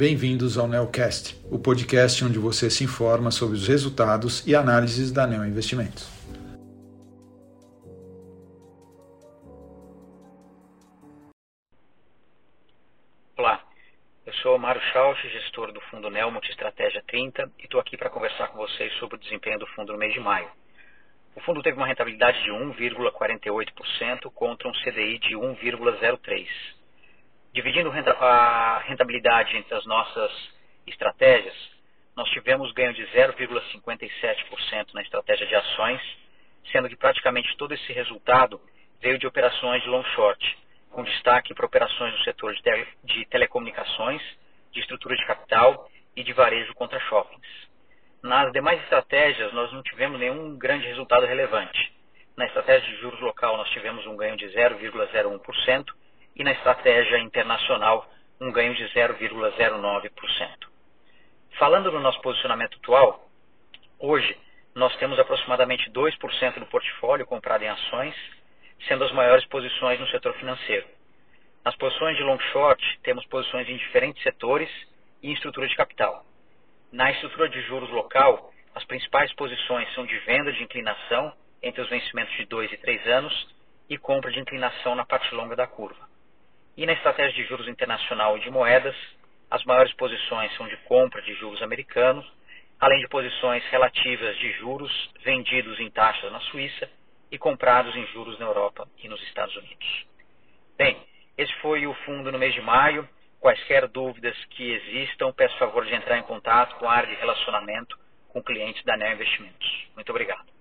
bem-vindos ao Neocast, o podcast onde você se informa sobre os resultados e análises da Neo Investimentos. Olá, eu sou Mário Schausch, gestor do fundo Neo Multistratégia 30 e estou aqui para conversar com vocês sobre o desempenho do fundo no mês de maio. O fundo teve uma rentabilidade de 1,48% contra um CDI de 1,03%. Dividindo a rentabilidade entre as nossas estratégias, nós tivemos ganho de 0,57% na estratégia de ações, sendo que praticamente todo esse resultado veio de operações de long short, com destaque para operações no setor de, tele, de telecomunicações, de estrutura de capital e de varejo contra shoppings. Nas demais estratégias, nós não tivemos nenhum grande resultado relevante. Na estratégia de juros local, nós tivemos um ganho de 0,01% e na estratégia internacional um ganho de 0,09%. Falando no nosso posicionamento atual, hoje nós temos aproximadamente 2% do portfólio comprado em ações, sendo as maiores posições no setor financeiro. Nas posições de long short, temos posições em diferentes setores e em estrutura de capital. Na estrutura de juros local, as principais posições são de venda de inclinação entre os vencimentos de 2 e 3 anos e compra de inclinação na parte longa da curva. E na estratégia de juros internacional e de moedas, as maiores posições são de compra de juros americanos, além de posições relativas de juros vendidos em taxas na Suíça e comprados em juros na Europa e nos Estados Unidos. Bem, esse foi o fundo no mês de maio. Quaisquer dúvidas que existam, peço favor de entrar em contato com a área de relacionamento com clientes da Neo Investimentos. Muito obrigado.